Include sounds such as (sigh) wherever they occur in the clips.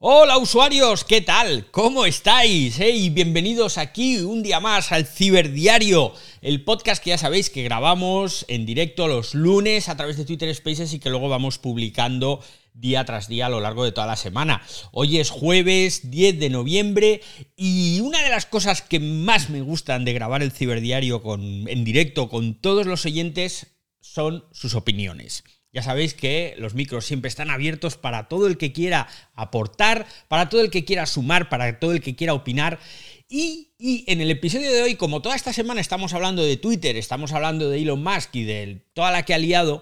Hola usuarios, ¿qué tal? ¿Cómo estáis? Y bienvenidos aquí un día más al Ciberdiario, el podcast que ya sabéis que grabamos en directo los lunes a través de Twitter Spaces y que luego vamos publicando día tras día a lo largo de toda la semana. Hoy es jueves 10 de noviembre y una de las cosas que más me gustan de grabar el Ciberdiario con, en directo con todos los oyentes son sus opiniones. Ya sabéis que los micros siempre están abiertos para todo el que quiera aportar, para todo el que quiera sumar, para todo el que quiera opinar. Y, en el episodio de hoy, como toda esta semana estamos hablando de Twitter, estamos hablando de Elon Musk y de toda la que ha liado,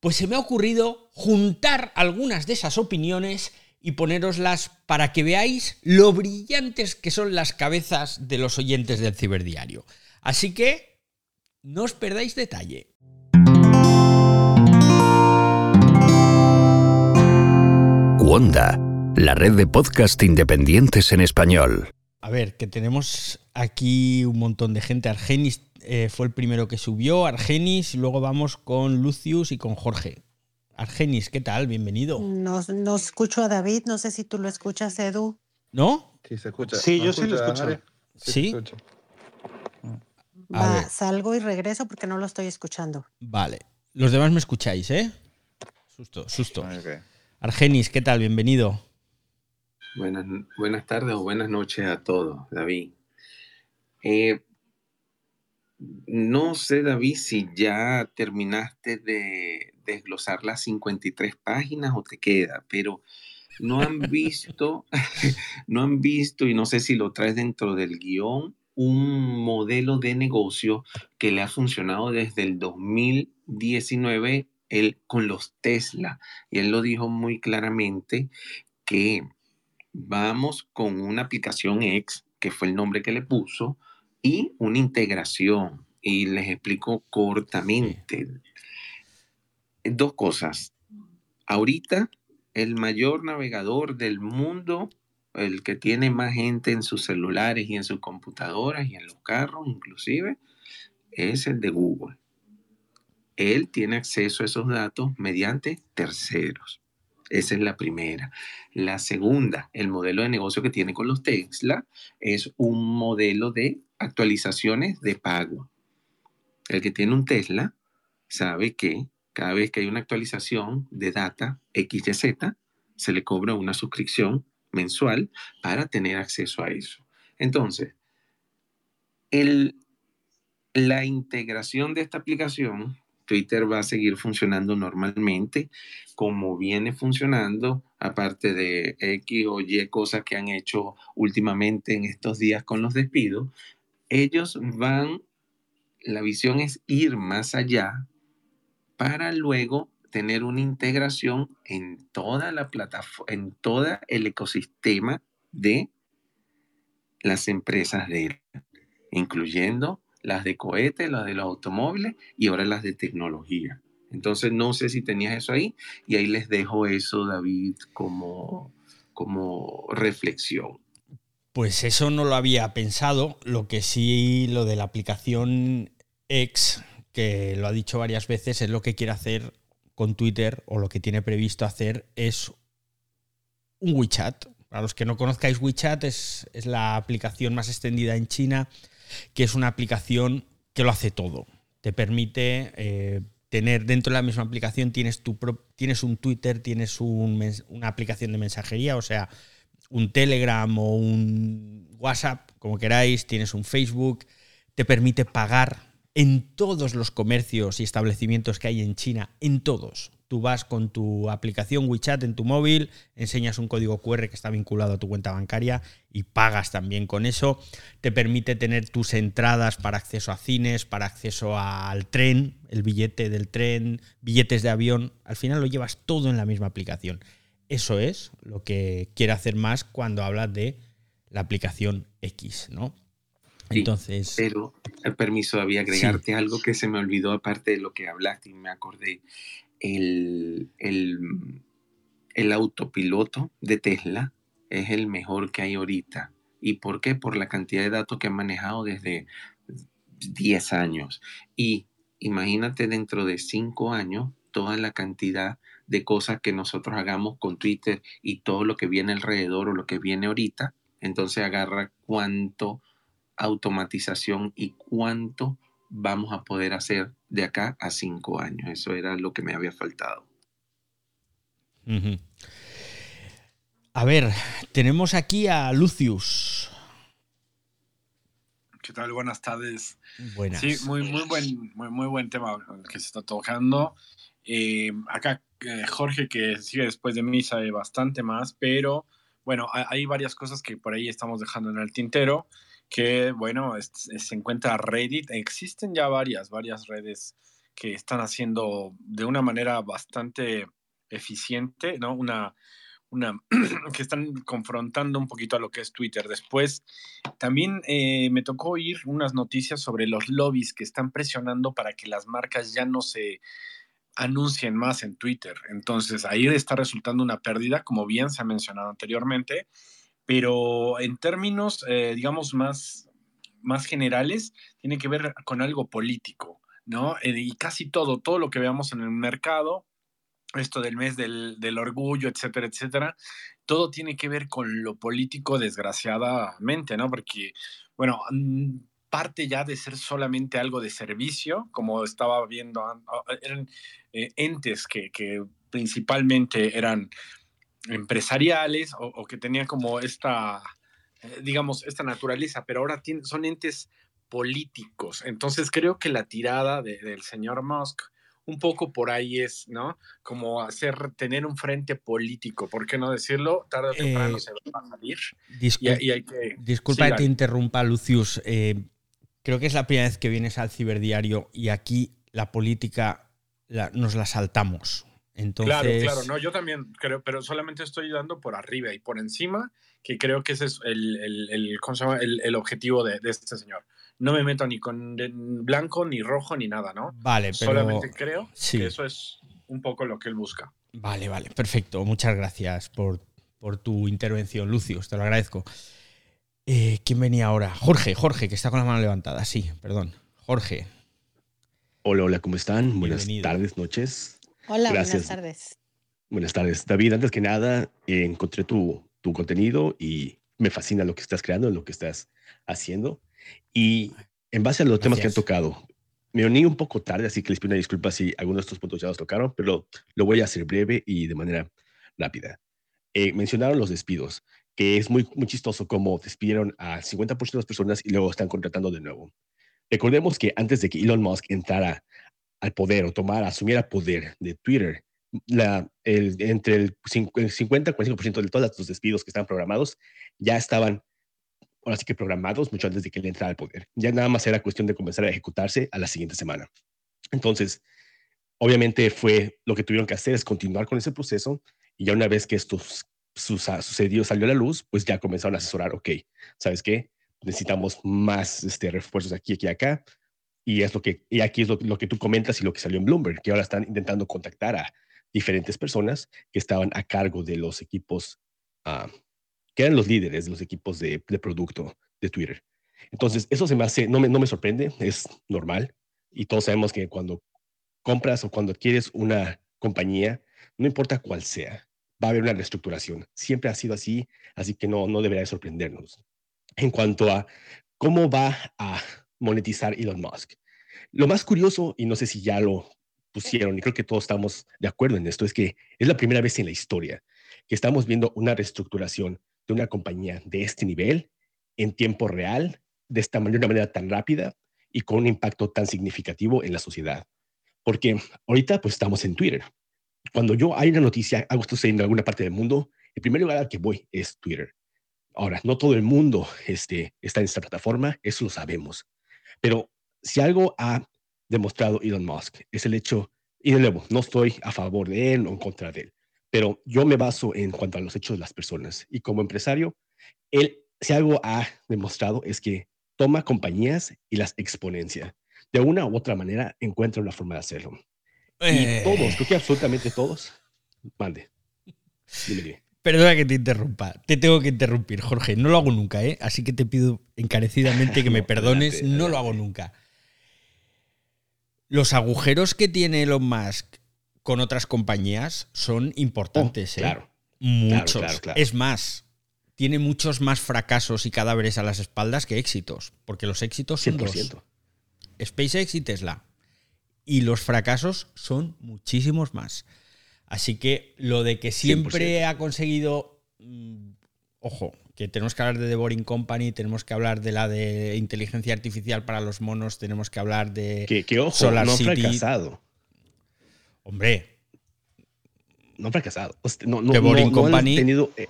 pues se me ha ocurrido juntar algunas de esas opiniones y poneroslas para que veáis lo brillantes que son las cabezas de los oyentes del ciberdiario. Así que no os perdáis detalle. Wanda, la red de podcast independientes en español. A ver, que tenemos aquí un montón de gente. Argenis eh, fue el primero que subió, Argenis, luego vamos con Lucius y con Jorge. Argenis, ¿qué tal? Bienvenido. No, no escucho a David, no sé si tú lo escuchas, Edu. ¿No? Sí, se escucha. Sí, yo sí lo escucho. ¿Sí? Va, salgo y regreso porque no lo estoy escuchando. Vale. Los demás me escucháis, ¿eh? Susto, susto. Argenis, ¿qué tal? Bienvenido. Buenas, tardes o buenas noches a todos, David. Eh, no sé, David, si ya terminaste de desglosar las 53 páginas o te queda, pero no han visto, (laughs) no han visto, y no sé si lo traes dentro del guion, un modelo de negocio que le ha funcionado desde el 2019 él con los Tesla. Y él lo dijo muy claramente que vamos con una aplicación X, que fue el nombre que le puso, y una integración. Y les explico cortamente. Dos cosas. Ahorita, el mayor navegador del mundo, el que tiene más gente en sus celulares y en sus computadoras y en los carros inclusive, es el de Google él tiene acceso a esos datos mediante terceros. Esa es la primera. La segunda, el modelo de negocio que tiene con los Tesla es un modelo de actualizaciones de pago. El que tiene un Tesla sabe que cada vez que hay una actualización de data XYZ, se le cobra una suscripción mensual para tener acceso a eso. Entonces, la integración de esta aplicación Twitter va a seguir funcionando normalmente como viene funcionando, aparte de X o Y cosas que han hecho últimamente en estos días con los despidos. Ellos van, la visión es ir más allá para luego tener una integración en toda la plataforma, en todo el ecosistema de las empresas de él, incluyendo las de cohetes, las de los automóviles y ahora las de tecnología. Entonces no sé si tenías eso ahí y ahí les dejo eso, David, como, como reflexión. Pues eso no lo había pensado, lo que sí, lo de la aplicación X, que lo ha dicho varias veces, es lo que quiere hacer con Twitter o lo que tiene previsto hacer es un WeChat. Para los que no conozcáis WeChat, es, es la aplicación más extendida en China que es una aplicación que lo hace todo. Te permite eh, tener dentro de la misma aplicación, tienes, tu tienes un Twitter, tienes una aplicación de mensajería, o sea, un Telegram o un WhatsApp, como queráis, tienes un Facebook, te permite pagar en todos los comercios y establecimientos que hay en China, en todos. Tú vas con tu aplicación WeChat en tu móvil, enseñas un código QR que está vinculado a tu cuenta bancaria y pagas también con eso. Te permite tener tus entradas para acceso a cines, para acceso al tren, el billete del tren, billetes de avión. Al final lo llevas todo en la misma aplicación. Eso es lo que quiere hacer más cuando habla de la aplicación X, ¿no? Entonces. Pero, el permiso, había agregarte algo que se me olvidó aparte de lo que hablaste y me acordé el, el, autopiloto de Tesla es el mejor que hay ahorita. ¿Y por qué? Por la cantidad de datos que han manejado desde 10 años. Y imagínate dentro de 5 años toda la cantidad de cosas que nosotros hagamos con Twitter y todo lo que viene alrededor o lo que viene ahorita, entonces agarra cuánto automatización y cuánto vamos a poder hacer de acá a cinco años. Eso era lo que me había faltado. A ver, tenemos aquí a Lucius. ¿Qué tal? Buenas tardes. Buenas. Sí, muy, muy, buen, muy, muy buen tema que se está tocando. Eh, acá eh, Jorge, que sigue después de mí, sabe bastante más, pero bueno, hay, varias cosas que por ahí estamos dejando en el tintero, que bueno, se encuentra Reddit, existen ya varias, varias redes que están haciendo de una manera bastante eficiente, ¿no? Una, una (clears throat) que están confrontando un poquito a lo que es Twitter. Después, también eh, me tocó oír unas noticias sobre los lobbies que están presionando para que las marcas ya no se anuncien más en Twitter. Entonces, ahí está resultando una pérdida, como bien se ha mencionado anteriormente, pero en términos, eh, digamos, más, más generales, tiene que ver con algo político, ¿no? Eh, y casi todo, todo lo que veamos en el mercado, esto del mes del, del orgullo, etcétera, etcétera, todo tiene que ver con lo político, desgraciadamente, ¿no? Porque, bueno, parte ya de ser solamente algo de servicio, como estaba viendo, eran eh, entes que, principalmente eran empresariales o, que tenían como esta, eh, digamos, esta naturaleza, pero ahora son entes políticos. Entonces creo que la tirada del señor Musk un poco por ahí es, ¿no? Como hacer, tener un frente político, ¿por qué no decirlo? Tarde o temprano eh, se va a salir. disculpa que te interrumpa, Lucius creo que es la primera vez que vienes al ciberdiario y aquí la política nos la saltamos. Entonces... Claro, claro, no, yo también creo, pero solamente estoy dando por arriba y por encima, que creo que ese es el, el, el, objetivo de, este señor. No me meto ni con blanco, ni rojo, ni nada, ¿no? Vale, pero... Solamente creo que eso es un poco lo que él busca. Vale, vale, perfecto. Muchas gracias por, por tu intervención, Lucio, te lo agradezco. Eh, ¿Quién venía ahora? Jorge, Jorge, que está con la mano levantada. Sí, perdón. Jorge. Hola, hola, ¿cómo están? Buenas tardes, noches. Hola, buenas tardes. Buenas tardes. David, antes que nada, encontré tu, tu contenido y me fascina lo que estás creando, lo que estás haciendo. Y en base a los temas que han tocado, me uní un poco tarde, así que les pido una disculpa si algunos de estos puntos ya los tocaron, pero lo voy a hacer breve y de manera rápida. Eh, mencionaron los despidos que es muy, muy chistoso como despidieron a 50% de las personas y luego están contratando de nuevo. Recordemos que antes de que Elon Musk entrara al poder o tomara, asumiera poder de Twitter, el, entre el 50 y 45% de todos los despidos que estaban programados ya estaban, ahora sí que programados mucho antes de que él entrara al poder. Ya nada más era cuestión de comenzar a ejecutarse a la siguiente semana. Entonces, obviamente fue lo que tuvieron que hacer es continuar con ese proceso y ya una vez que estos sucedió, salió a la luz, pues ya comenzaron a asesorar, ok, ¿sabes qué? Necesitamos más este, refuerzos aquí, aquí, acá. Y, es lo que, y aquí es lo, que tú comentas y lo que salió en Bloomberg, que ahora están intentando contactar a diferentes personas que estaban a cargo de los equipos, uh, que eran los líderes de los equipos de, de, producto de Twitter. Entonces, eso se me hace, no me, no me sorprende, es normal. Y todos sabemos que cuando compras o cuando adquieres una compañía, no importa cuál sea, va a haber una reestructuración. Siempre ha sido así, así que no, no debería sorprendernos. En cuanto a cómo va a monetizar Elon Musk, lo más curioso, y no sé si ya lo pusieron, y creo que todos estamos de acuerdo en esto, es que es la primera vez en la historia que estamos viendo una reestructuración de una compañía de este nivel en tiempo real, de esta manera, de manera tan rápida y con un impacto tan significativo en la sociedad. Porque ahorita pues estamos en Twitter, cuando yo hay una noticia, algo está sucediendo en alguna parte del mundo, el primer lugar al que voy es Twitter. Ahora, no todo el mundo este, está en esta plataforma, eso lo sabemos. Pero si algo ha demostrado Elon Musk es el hecho, y de nuevo, no estoy a favor de él o en contra de él, pero yo me baso en cuanto a los hechos de las personas. Y como empresario, él, si algo ha demostrado es que toma compañías y las exponencia. De una u otra manera encuentra una forma de hacerlo. Y eh. todos, creo que absolutamente todos. Mande. Perdona que te interrumpa. Te tengo que interrumpir, Jorge. No lo hago nunca, ¿eh? Así que te pido encarecidamente que me (laughs) perdones. no lo hago nunca. Los agujeros que tiene Elon Musk con otras compañías son importantes. Oh, ¿eh? claro. Muchos. Claro, claro, Es más, tiene muchos más fracasos y cadáveres a las espaldas que éxitos. Porque los éxitos son 100%. dos. SpaceX y Tesla. Y los fracasos son muchísimos más. Así que lo de que siempre 100%. ha conseguido. mm, Ojo, que tenemos que hablar de The Boring Company, tenemos que hablar de la de inteligencia artificial para los monos, tenemos que hablar de. Que, que ojo, Solar no City. fracasado. Hombre, No fracasado. No, no, The Boring no- Company. tenido, eh,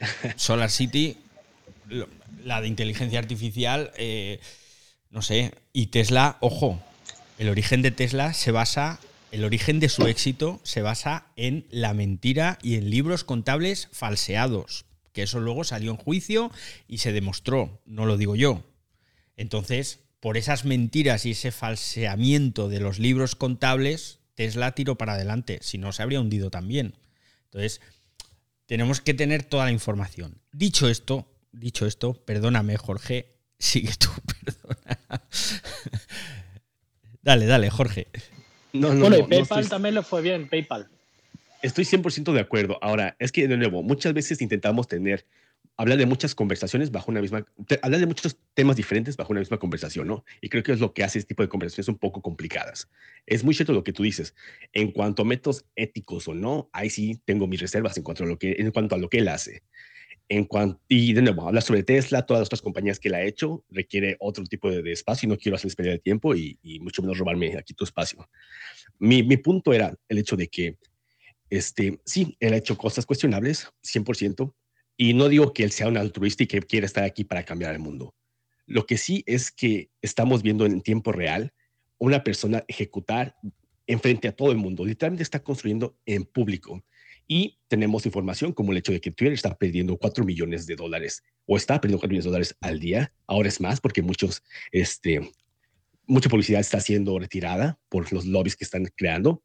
(laughs) Solar City, la de inteligencia artificial, eh, no sé, y Tesla, ojo, el origen de Tesla se basa, el origen de su éxito se basa en la mentira y en libros contables falseados, que eso luego salió en juicio y se demostró, no lo digo yo. Entonces, por esas mentiras y ese falseamiento de los libros contables, Tesla tiró para adelante, si no se habría hundido también. Entonces, tenemos que tener toda la información. Dicho esto, dicho esto, perdóname, Jorge, sigue tú, (laughs) perdona. dale, dale, Jorge. No, no, bueno, no, y PayPal estoy- también le fue bien, PayPal. Estoy 100% de acuerdo. Ahora, es que de nuevo, muchas veces intentamos tener, hablar de muchas conversaciones bajo una misma, te- hablar de muchos temas diferentes bajo una misma conversación, ¿no? Y creo que es lo que hace este tipo de conversaciones un poco complicadas. Es muy cierto lo que tú dices. En cuanto a métodos éticos o no, ahí sí tengo mis reservas en cuanto a lo que, en cuanto a lo que él hace. En cuanto, y de nuevo, hablar sobre Tesla, todas las otras compañías que él ha hecho, requiere otro tipo de, espacio y no quiero hacerles perder el tiempo y, y mucho menos robarme aquí tu espacio. Mi, mi punto era el hecho de que este, sí, él ha hecho cosas cuestionables, 100%, y no digo que él sea un altruista y que quiera estar aquí para cambiar el mundo. Lo que sí es que estamos viendo en tiempo real una persona ejecutar enfrente a todo el mundo, literalmente está construyendo en público. Y tenemos información como el hecho de que Twitter está perdiendo 4 millones de dólares o está perdiendo 4 millones de dólares al día. Ahora es más porque muchos, este, mucha publicidad está siendo retirada por los lobbies que están creando.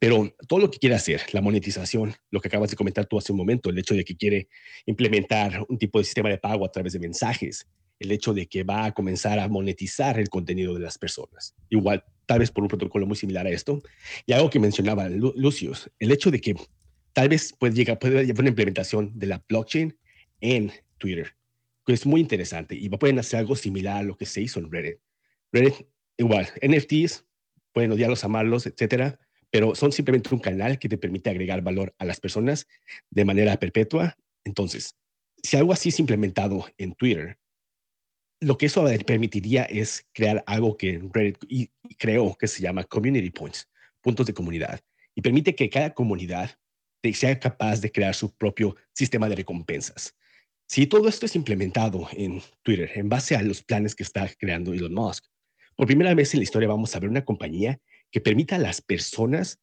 Pero todo lo que quiere hacer, la monetización, lo que acabas de comentar tú hace un momento, el hecho de que quiere implementar un tipo de sistema de pago a través de mensajes, el hecho de que va a comenzar a monetizar el contenido de las personas. Igual, tal vez por un protocolo muy similar a esto. Y algo que mencionaba Lu- Lucius, el hecho de que tal vez puede llegar, puede haber una implementación de la blockchain en Twitter, que es muy interesante y pueden hacer algo similar a lo que se hizo en Reddit. Reddit, igual, NFTs, pueden odiarlos, amarlos, etcétera, pero son simplemente un canal que te permite agregar valor a las personas de manera perpetua. Entonces, si algo así es implementado en Twitter, lo que eso permitiría es crear algo que Reddit y- y creó que se llama Community Points, puntos de comunidad, y permite que cada comunidad te- sea capaz de crear su propio sistema de recompensas. Si todo esto es implementado en Twitter en base a los planes que está creando Elon Musk, por primera vez en la historia vamos a ver una compañía que permita a las personas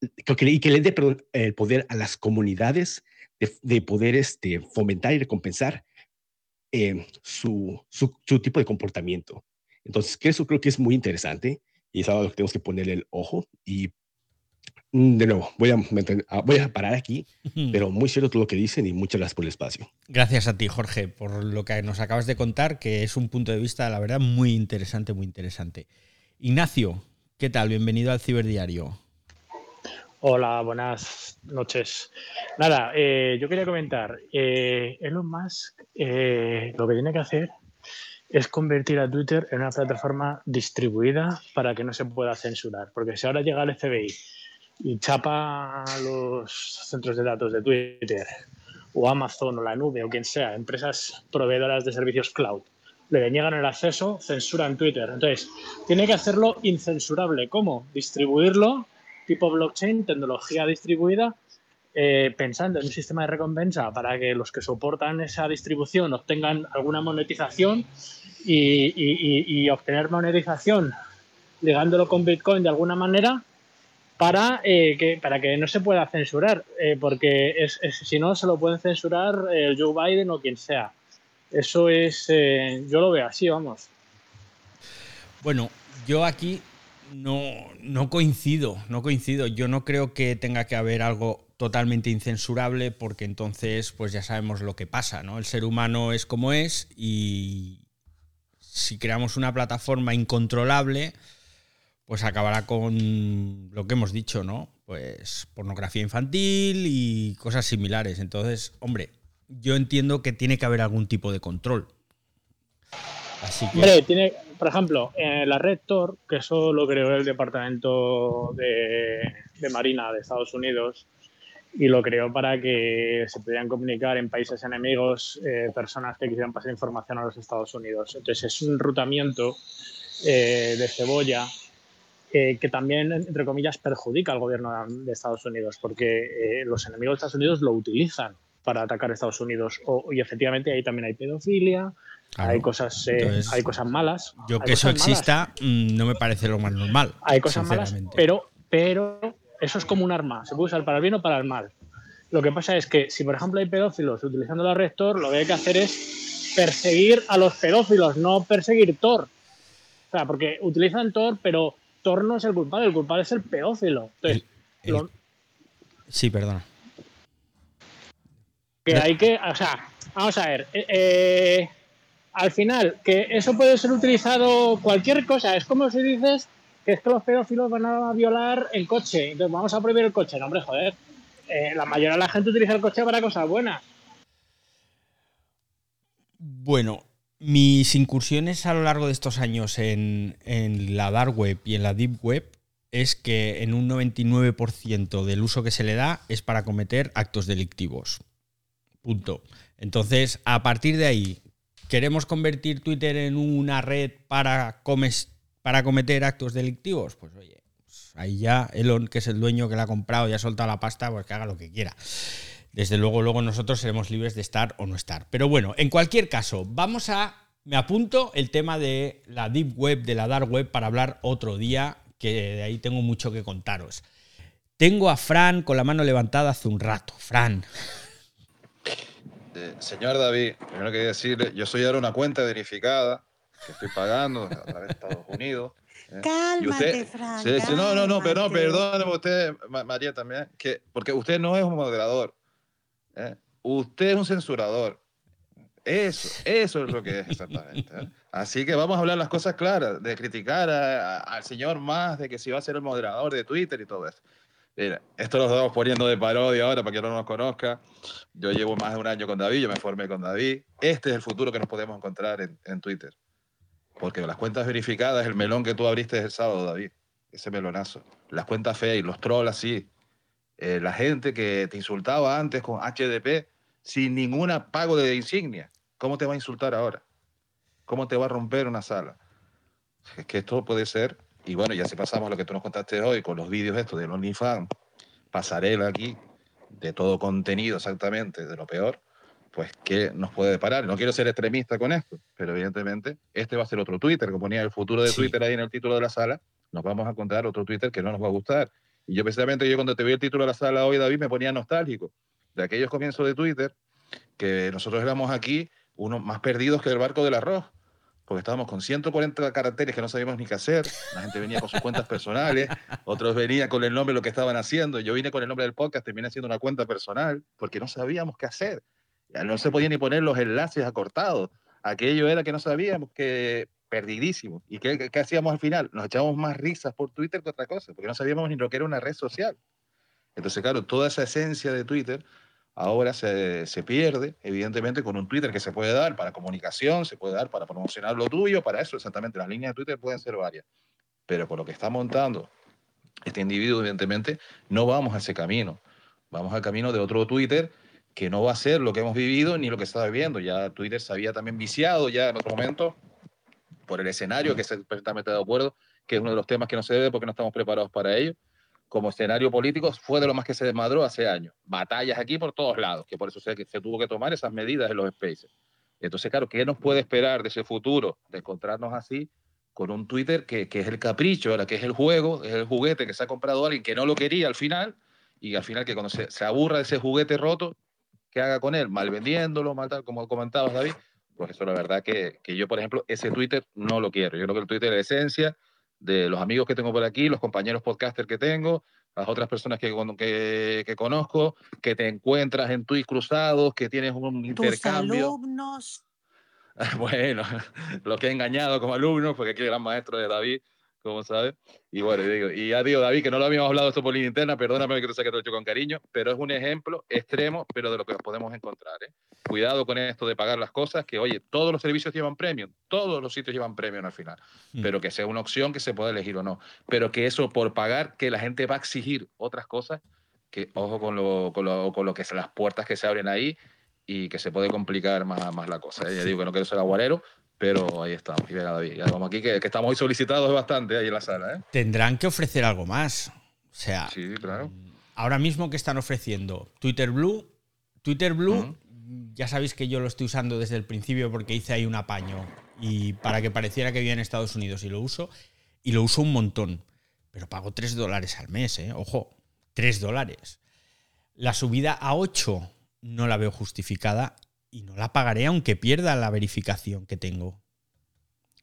y que le dé el poder a las comunidades de, de poder este, fomentar y recompensar eh, su, su, su tipo de comportamiento. Entonces, que eso creo que es muy interesante y es algo que tenemos que ponerle el ojo. Y de nuevo, voy a, ah, voy a parar aquí, pero muy cierto todo lo que dicen y muchas gracias por el espacio. Gracias a ti, Jorge, por lo que nos acabas de contar, que es un punto de vista, la verdad, muy interesante, muy interesante. Ignacio, ¿qué tal? Bienvenido al Ciberdiario. Hola, buenas noches. Nada, eh, yo quería comentar, eh, Elon Musk eh, lo que tiene que hacer es convertir a Twitter en una plataforma distribuida para que no se pueda censurar. Porque si ahora llega el FBI y chapa los centros de datos de Twitter, o Amazon, o la nube, o quien sea, empresas proveedoras de servicios cloud, le deniegan el acceso, censuran Twitter. Entonces, tiene que hacerlo incensurable. ¿Cómo? Distribuirlo tipo blockchain, tecnología distribuida, eh, pensando en un sistema de recompensa para que los que soportan esa distribución obtengan alguna monetización y, obtener monetización ligándolo con Bitcoin de alguna manera para, eh, que, para que no se pueda censurar, eh, porque es, si no se lo pueden censurar eh, Joe Biden o quien sea. Eso es, yo lo veo así, vamos. Bueno, yo aquí no, no coincido, no coincido. Yo no creo que tenga que haber algo totalmente incensurable porque entonces pues ya sabemos lo que pasa, ¿no? El ser humano es como es y si creamos una plataforma incontrolable, pues acabará con lo que hemos dicho, ¿no? Pues pornografía infantil y cosas similares. Entonces, hombre, yo entiendo que tiene que haber algún tipo de control. Así que... Hombre, tiene, por ejemplo, en la red Tor, que eso lo creó el Departamento de, de Marina de Estados Unidos, y lo creó para que se pudieran comunicar en países enemigos eh, personas que quisieran pasar información a los Estados Unidos. Entonces es un enrutamiento eh, de cebolla eh, que también, entre comillas, perjudica al gobierno de Estados Unidos, porque los enemigos de Estados Unidos lo utilizan para atacar a Estados Unidos. y efectivamente ahí también hay pedofilia, hay, cosas, hay cosas malas. Yo que eso exista mm, no me parece lo más normal. Hay cosas malas, pero, pero eso es como un arma, se puede usar para el bien o para el mal. Lo que pasa es que si, por ejemplo, hay pedófilos utilizando la rector, lo que hay que hacer es perseguir a los pedófilos, no perseguir Tor. O sea, porque utilizan Tor, pero Tor no es el culpable, el culpable es el pedófilo. Sí, perdona. Que hay que, o sea, vamos a ver, eh, eh, al final, que eso puede ser utilizado cualquier cosa, es como si dices que es que los pedófilos van a violar el coche, entonces vamos a prohibir el coche. No, hombre, joder. Eh, la mayoría de la gente utiliza el coche para cosas buenas. Bueno, mis incursiones a lo largo de estos años en, en la dark web y en la deep web es que en un 99% del uso que se le da es para cometer actos delictivos. Punto. Entonces, a partir de ahí, ¿queremos convertir Twitter en una red para comes para cometer actos delictivos, pues oye, pues ahí ya Elon, que es el dueño que la ha comprado y ha soltado la pasta, pues que haga lo que quiera. Desde luego, luego nosotros seremos libres de estar o no estar. Pero bueno, en cualquier caso, vamos a. Me apunto el tema de la Deep Web, de la Dark Web, para hablar otro día, que de ahí tengo mucho que contaros. Tengo a Fran con la mano levantada hace un rato. Fran. Eh, señor David, primero quería decirle, yo soy ahora una cuenta verificada que estoy pagando a través de Estados Unidos. ¿eh? Cálmate, Frank. no, no, no, pero no, perdóneme usted, María, también, que, porque usted no es un moderador. ¿Eh? Usted es un censurador. Eso, eso es lo que es exactamente. ¿eh? Así que vamos a hablar las cosas claras, de criticar al señor más, de que si va a ser el moderador de Twitter y todo eso. Mira, esto lo estamos poniendo de parodia ahora para que no nos conozca. Yo llevo más de un año con David, yo me formé con David. Este es el futuro que nos podemos encontrar en, Twitter. Porque las cuentas verificadas, el melón que tú abriste el sábado, David, ese melonazo. Las cuentas feas y los trolls así. Eh, la gente que te insultaba antes con HDP sin ningún pago de insignia. ¿Cómo te va a insultar ahora? ¿Cómo te va a romper una sala? Es que esto puede ser, y bueno, ya si pasamos a lo que tú nos contaste hoy con los vídeos estos de OnlyFans, pasarela aquí, de todo contenido exactamente, de lo peor, pues ¿qué nos puede deparar? No quiero ser extremista con esto, pero evidentemente este va a ser otro Twitter, como ponía el futuro de Twitter ahí en el título de la sala, nos vamos a encontrar otro Twitter que no nos va a gustar. Y yo precisamente yo cuando te vi el título de la sala hoy, David, me ponía nostálgico de aquellos comienzos de Twitter, que nosotros éramos aquí unos más perdidos que el barco del arroz, porque estábamos con 140 caracteres que no sabíamos ni qué hacer, la gente venía con sus cuentas personales, otros venían con el nombre de lo que estaban haciendo, yo vine con el nombre del podcast, terminé haciendo una cuenta personal, porque no sabíamos qué hacer. No se podía ni poner los enlaces acortados. Aquello era que no sabíamos, que perdidísimo. ¿Y qué, qué, hacíamos al final? Nos echábamos más risas por Twitter que otra cosa, porque no sabíamos ni lo que era una red social. Entonces, claro, toda esa esencia de Twitter ahora se, se, pierde, evidentemente, con un Twitter que se puede dar para comunicación, se puede dar para promocionar lo tuyo, para eso exactamente. Las líneas de Twitter pueden ser varias. Pero por lo que está montando este individuo, evidentemente, no vamos a ese camino. Vamos al camino de otro Twitter que no va a ser lo que hemos vivido ni lo que está viviendo. Ya Twitter se había también viciado ya en otro momento por el escenario, que es perfectamente de acuerdo, que es uno de los temas que no se debe porque no estamos preparados para ello. Como escenario político fue de lo más que se desmadró hace años. Batallas aquí por todos lados, que por eso se, se tuvo que tomar esas medidas en los spaces. Entonces, claro, ¿qué nos puede esperar de ese futuro? De encontrarnos así con un Twitter que, que es el capricho, ahora que es el juego, es el juguete que se ha comprado alguien que no lo quería al final, y al final que cuando se, se aburra de ese juguete roto, que haga con él, mal vendiéndolo, mal tal, como comentabas, David, eso la verdad que, que yo, por ejemplo, ese Twitter no lo quiero. Yo creo que el Twitter es la esencia de los amigos que tengo por aquí, los compañeros podcasters que tengo, las otras personas que, que, que conozco, que te encuentras en tweets cruzados, que tienes un intercambio. alumnos. (laughs) Bueno, (laughs) los que he engañado como alumnos, porque aquí el gran maestro de David, como sabes. Y bueno, digo, y ya digo, David, que no lo habíamos hablado esto por línea interna, perdóname que te saque todo hecho con cariño, pero es un ejemplo extremo, pero de lo que nos podemos encontrar. ¿eh? Cuidado con esto de pagar las cosas, que oye, todos los servicios llevan premium, todos los sitios llevan premium al final, mm. pero que sea una opción que se pueda elegir o no. Pero que eso por pagar, que la gente va a exigir otras cosas, que ojo con lo, con lo, con lo que son las puertas que se abren ahí y que se puede complicar más, más la cosa. ¿eh? Ya digo que no quiero ser aguarero, pero ahí estamos. Y venga, David, ya vamos aquí, que, estamos hoy solicitados bastante ahí en la sala. ¿eh? Tendrán que ofrecer algo más. O sea, sí, claro. ahora mismo que están ofreciendo Twitter Blue, Twitter Blue, ya sabéis que yo lo estoy usando desde el principio porque hice ahí un apaño y para que pareciera que vivía en Estados Unidos y lo uso, y lo uso un montón. Pero pago 3 dólares al mes, ¿eh? Ojo, 3 dólares. La subida a 8 no la veo justificada y no la pagaré aunque pierda la verificación que tengo.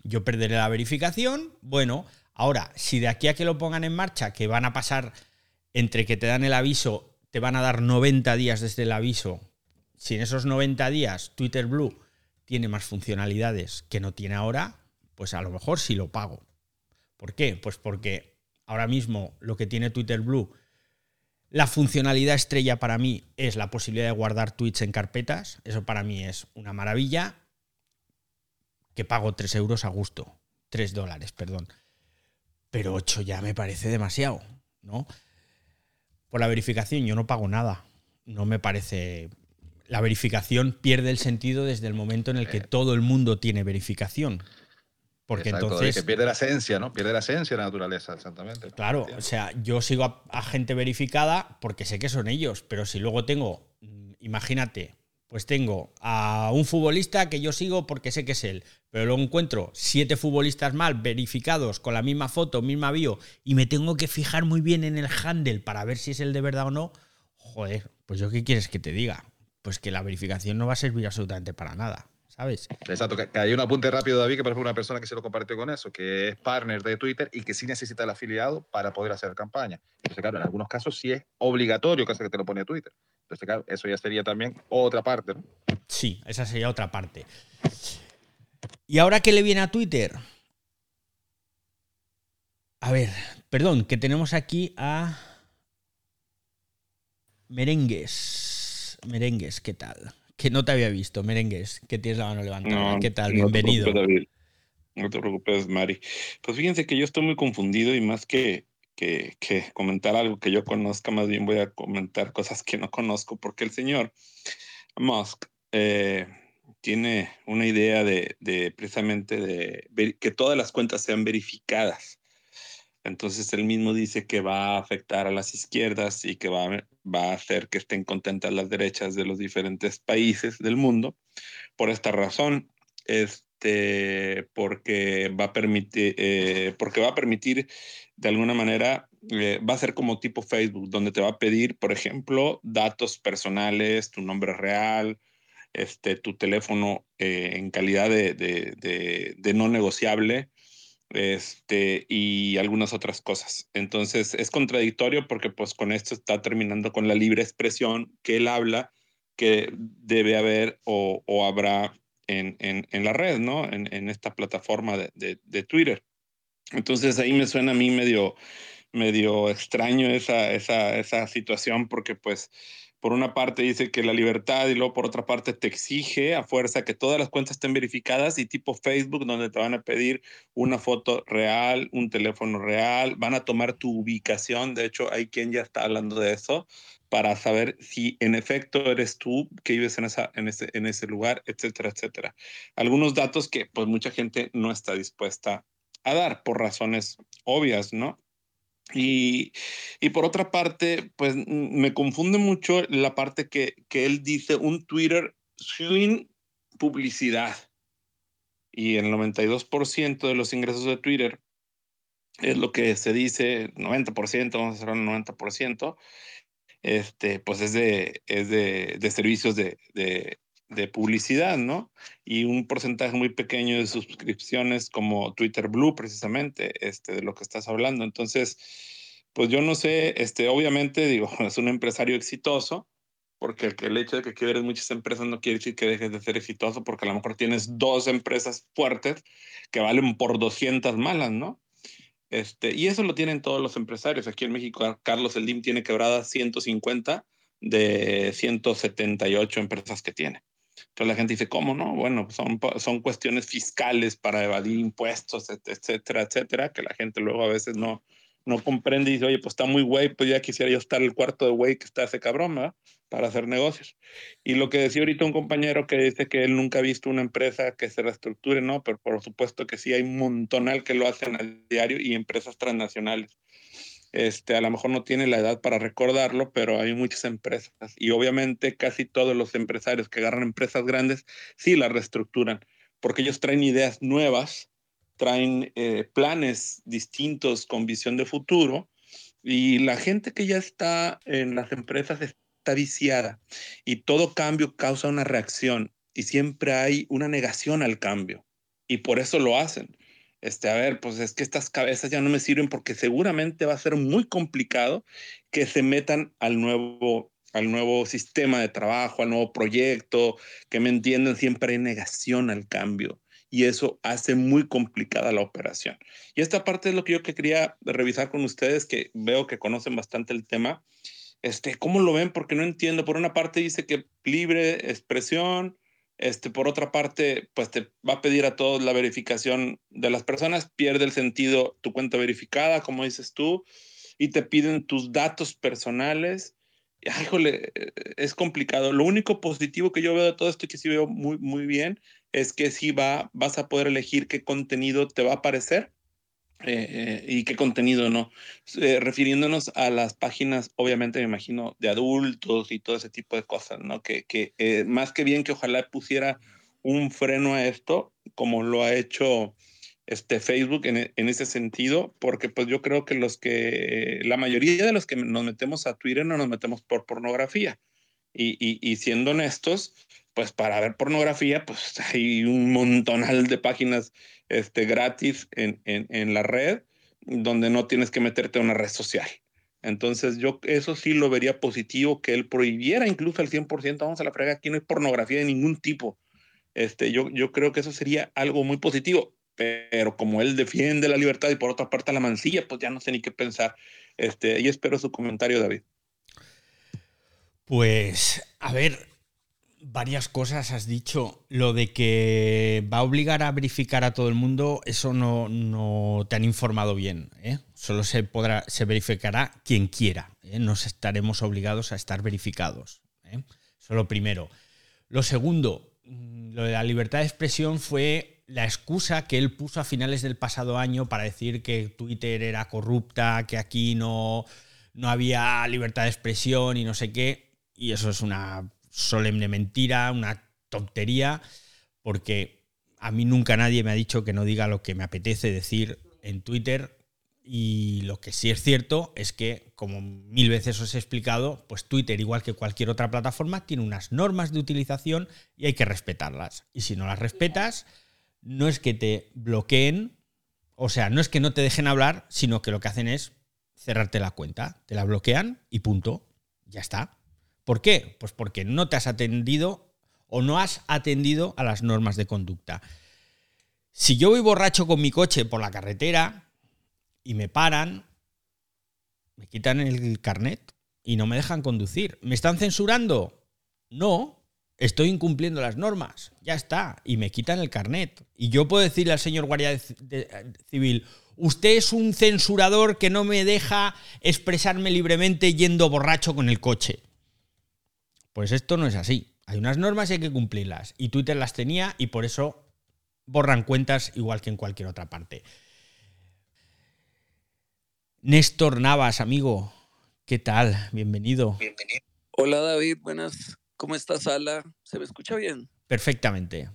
Yo perderé la verificación, bueno, ahora, si de aquí a que lo pongan en marcha, que van a pasar entre que te dan el aviso, te van a dar 90 días desde el aviso, si en esos 90 días Twitter Blue tiene más funcionalidades que no tiene ahora, pues a lo mejor sí lo pago. ¿Por qué? Pues porque ahora mismo lo que tiene Twitter Blue la funcionalidad estrella para mí es la posibilidad de guardar tweets en carpetas. Eso para mí es una maravilla. Que pago 3 euros a gusto. 3 dólares, perdón. Pero 8 ya me parece demasiado, ¿no? Por la verificación yo no pago nada. No me parece... La verificación pierde el sentido desde el momento en el que eh. todo el mundo tiene verificación. Porque entonces. Que pierde la esencia, ¿no? Pierde la esencia de la naturaleza, exactamente. Claro, o sea, yo sigo a, gente verificada porque sé que son ellos, pero si luego tengo, mm, imagínate, pues tengo a un futbolista que yo sigo porque sé que es él, pero luego encuentro siete futbolistas mal verificados con la misma foto, misma bio, y me tengo que fijar muy bien en el handle para ver si es el de verdad o no. Joder, pues yo qué quieres que te diga? Pues que la verificación no va a servir absolutamente para nada. ¿Sabes? Exacto, que, hay un apunte rápido, David, que por ejemplo una persona que se lo compartió con eso, que es partner de Twitter y que sí necesita el afiliado para poder hacer campaña. Entonces, claro, en algunos casos sí es obligatorio que te lo pone Twitter. Entonces, claro, eso ya sería también otra parte, ¿no? Sí, esa sería otra parte. ¿Y ahora qué le viene a Twitter? A ver, perdón, que tenemos aquí a Merengues. Merengues, ¿qué tal? Que no te había visto, merengues, que tienes la mano levantada. ¿Qué tal? Bienvenido. No te preocupes, Mari. Pues fíjense que yo estoy muy confundido y más que, que, comentar algo que yo conozca, más bien voy a comentar cosas que no conozco, porque el señor Musk eh, tiene una idea de, de precisamente de que todas las cuentas sean verificadas. Entonces él mismo dice que va a afectar a las izquierdas y que va, va a hacer que estén contentas las derechas de los diferentes países del mundo. Por esta razón, este, porque, va a permitir, eh, porque va a permitir de alguna manera, eh, va a ser como tipo Facebook, donde te va a pedir, por ejemplo, datos personales, tu nombre real, este, tu teléfono eh, en calidad de, de no negociable este, y algunas otras cosas. Entonces es contradictorio porque pues con esto está terminando con la libre expresión que él habla que debe haber o, o habrá en, en, en, la red, ¿no? En, en esta plataforma de, de, Twitter. Entonces ahí me suena a mí medio, medio extraño esa, esa, esa situación porque pues por una parte dice que la libertad y luego por otra parte te exige a fuerza que todas las cuentas estén verificadas y tipo Facebook donde te van a pedir una foto real, un teléfono real, van a tomar tu ubicación, de hecho hay quien ya está hablando de eso para saber si en efecto eres tú que vives en, esa, en, ese, en ese lugar, etcétera, etcétera. Algunos datos que pues mucha gente no está dispuesta a dar por razones obvias, ¿no? Y, y, por otra parte, pues me confunde mucho la parte que, que él dice un Twitter sin publicidad. Y el 92% de los ingresos de Twitter es lo que se dice, 90%, vamos a hacer un 90%, este, pues es de, es de, de servicios de, de, de publicidad, ¿no? Y un porcentaje muy pequeño de suscripciones como Twitter Blue, precisamente, este, de lo que estás hablando. Entonces, pues yo no sé, este, obviamente, digo, (laughs) es un empresario exitoso, porque el hecho de que quieres muchas empresas no quiere decir que dejes de ser exitoso, porque a lo mejor tienes dos empresas fuertes que valen por 200 malas, ¿no? Este, y eso lo tienen todos los empresarios. Aquí en México, Carlos Eldim tiene quebradas 150 de 178 empresas que tiene. Entonces la gente dice, ¿cómo no? Bueno, son, son cuestiones fiscales para evadir impuestos, etcétera, etcétera, que la gente luego a veces no, no comprende y dice, oye, pues está muy güey, pues ya quisiera yo estar el cuarto de güey que está ese cabrón, ¿verdad? Para hacer negocios. Y lo que decía ahorita un compañero que dice que él nunca ha visto una empresa que se reestructure, ¿no? Pero por supuesto que sí, hay un montonal que lo hacen al diario y empresas transnacionales. Este, a lo mejor no tiene la edad para recordarlo, pero hay muchas empresas y obviamente casi todos los empresarios que agarran empresas grandes sí las reestructuran porque ellos traen ideas nuevas, traen eh, planes distintos con visión de futuro y la gente que ya está en las empresas está viciada y todo cambio causa una reacción y siempre hay una negación al cambio y por eso lo hacen este, a ver, pues es que estas cabezas ya no me sirven porque seguramente va a ser muy complicado que se metan al nuevo, al nuevo sistema de trabajo, al nuevo proyecto, que me entiendan, siempre hay negación al cambio y eso hace muy complicada la operación. Y esta parte es lo que yo quería revisar con ustedes, que veo que conocen bastante el tema. Este, ¿Cómo lo ven? Porque no entiendo. Por una parte dice que libre expresión, este, por otra parte, pues te va a pedir a todos la verificación de las personas, pierde el sentido tu cuenta verificada, como dices tú, y te piden tus datos personales. híjole, eh, es complicado. Lo único positivo que yo veo de todo esto y que sí veo muy, muy bien es que sí va, vas a poder elegir qué contenido te va a aparecer eh, y qué contenido no. Eh, refiriéndonos a las páginas, obviamente me imagino, de adultos y todo ese tipo de cosas, ¿no? Que, que eh, más que bien que ojalá pusiera un freno a esto, como lo ha hecho este Facebook en, en, ese sentido, porque pues yo creo que los que, la mayoría de los que nos metemos a Twitter no nos metemos por pornografía. Y, y, y siendo honestos, pues para ver pornografía, pues (laughs) hay un montonal de páginas este, gratis en, en, la red donde no tienes que meterte a una red social. Entonces yo eso sí lo vería positivo, que él prohibiera incluso al 100%, vamos a la frega, aquí no hay pornografía de ningún tipo. Este, yo, yo creo que eso sería algo muy positivo, pero como él defiende la libertad y por otra parte la mancilla, pues ya no sé ni qué pensar. Este, y espero su comentario, David. Pues, a ver, varias cosas has dicho. Lo de que va a obligar a verificar a todo el mundo, eso no, no te han informado bien. ¿eh? Solo se, podrá, se verificará quien quiera. ¿eh? No estaremos obligados a estar verificados. ¿eh? Eso lo primero. Lo segundo, mm, lo de la libertad de expresión fue la excusa que él puso a finales del pasado año para decir que Twitter era corrupta, que aquí no, no había libertad de expresión y no sé qué. Y eso es una solemne mentira, una tontería, porque a mí nunca nadie me ha dicho que no diga lo que me apetece decir en Twitter. Y lo que sí es cierto es que, como mil veces os he explicado, pues Twitter, igual que cualquier otra plataforma, tiene unas normas de utilización y hay que respetarlas. Y si no las respetas, no es que te bloqueen, o sea, no es que no te dejen hablar, sino que lo que hacen es cerrarte la cuenta, te la bloquean y punto, ya está. ¿Por qué? Pues porque no te has atendido o no has atendido a las normas de conducta. Si yo voy borracho con mi coche por la carretera y me paran, me quitan el carnet y no me dejan conducir. ¿Me están censurando? No, estoy incumpliendo las normas. Ya está. Y me quitan el carnet. Y yo puedo decirle al señor guardia civil, usted es un censurador que no me deja expresarme libremente yendo borracho con el coche. Pues esto no es así. Hay unas normas y hay que cumplirlas. Y Twitter las tenía y por eso borran cuentas igual que en cualquier otra parte. Néstor Navas, amigo, ¿qué tal? Bienvenido. Bienvenido. Hola David, buenas. ¿Cómo estás, Ala? ¿Se me escucha bien? Perfectamente.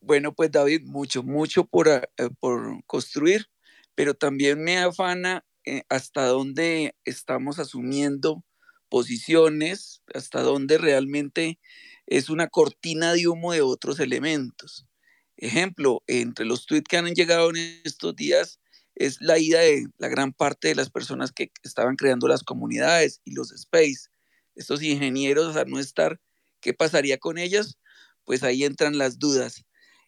Bueno, pues David, mucho, mucho por, eh, por construir, pero también me afana eh, hasta dónde estamos asumiendo posiciones, hasta donde realmente es una cortina de humo de otros elementos. Ejemplo, entre los tweets que han llegado en estos días es la ida de la gran parte de las personas que estaban creando las comunidades y los space. Estos ingenieros, a no estar, ¿qué pasaría con ellas? Pues ahí entran las dudas.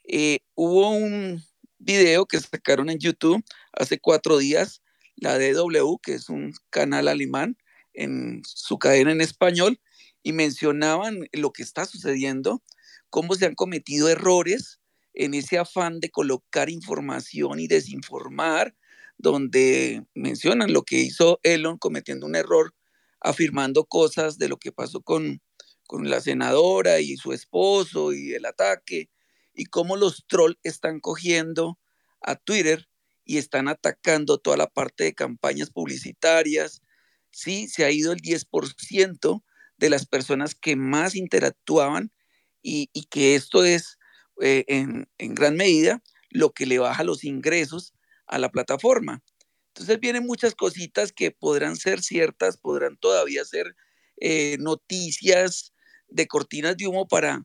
Eh, hubo un video que sacaron en YouTube hace cuatro días, la DW, que es un canal alemán, en su cadena en español, y mencionaban lo que está sucediendo, cómo se han cometido errores en ese afán de colocar información y desinformar, donde mencionan lo que hizo Elon cometiendo un error, afirmando cosas de lo que pasó con, con la senadora y su esposo y el ataque, y cómo los trolls están cogiendo a Twitter y están atacando toda la parte de campañas publicitarias. Sí, se ha ido el 10% de las personas que más interactuaban y, que esto es eh, en, gran medida lo que le baja los ingresos a la plataforma. Entonces vienen muchas cositas que podrán ser ciertas, podrán todavía ser eh, noticias de cortinas de humo para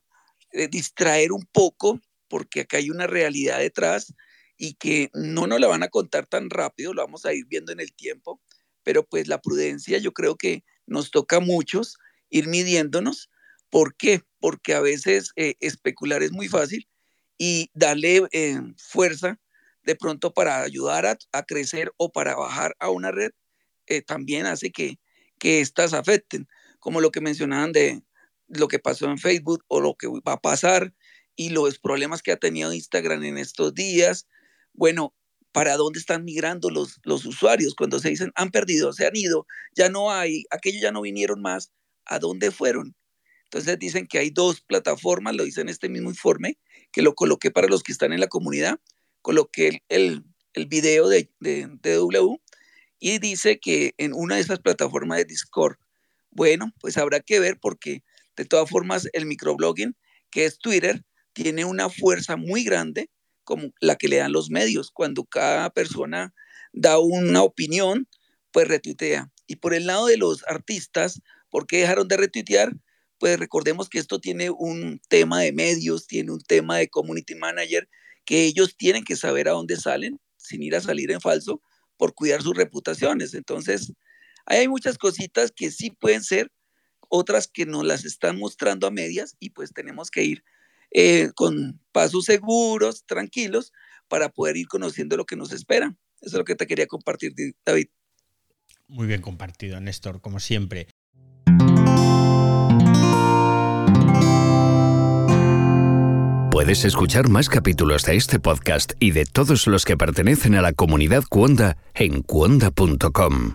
eh, distraer un poco, porque acá hay una realidad detrás y que no nos la van a contar tan rápido, lo vamos a ir viendo en el tiempo, pero pues la prudencia yo creo que nos toca a muchos ir midiéndonos. ¿Por qué? Porque a veces eh, especular es muy fácil y darle eh, fuerza de pronto para ayudar a, crecer o para bajar a una red también hace que, que éstas afecten, como lo que mencionaban de lo que pasó en Facebook o lo que va a pasar y los problemas que ha tenido Instagram en estos días. Bueno, ¿para dónde están migrando los, los usuarios cuando se dicen han perdido, se han ido, ya no hay, aquellos ya no vinieron más? ¿A dónde fueron? Entonces dicen que hay dos plataformas, lo dice en este mismo informe, que lo coloqué para los que están en la comunidad, coloqué el, el, video de, de, de y dice que en una de esas plataformas de Discord, bueno, pues habrá que ver porque de todas formas el microblogging, que es Twitter, tiene una fuerza muy grande como la que le dan los medios. Cuando cada persona da una opinión, pues retuitea. Y por el lado de los artistas, ¿por qué dejaron de retuitear? Pues recordemos que esto tiene un tema de medios, tiene un tema de community manager, que ellos tienen que saber a dónde salen sin ir a salir en falso por cuidar sus reputaciones. Entonces, hay muchas cositas que sí pueden ser, otras que nos las están mostrando a medias y pues tenemos que ir eh, con pasos seguros, tranquilos, para poder ir conociendo lo que nos espera. Eso es lo que te quería compartir, David. Muy bien compartido, Néstor, como siempre. Puedes escuchar más capítulos de este podcast y de todos los que pertenecen a la comunidad Cuonda en cuonda.com.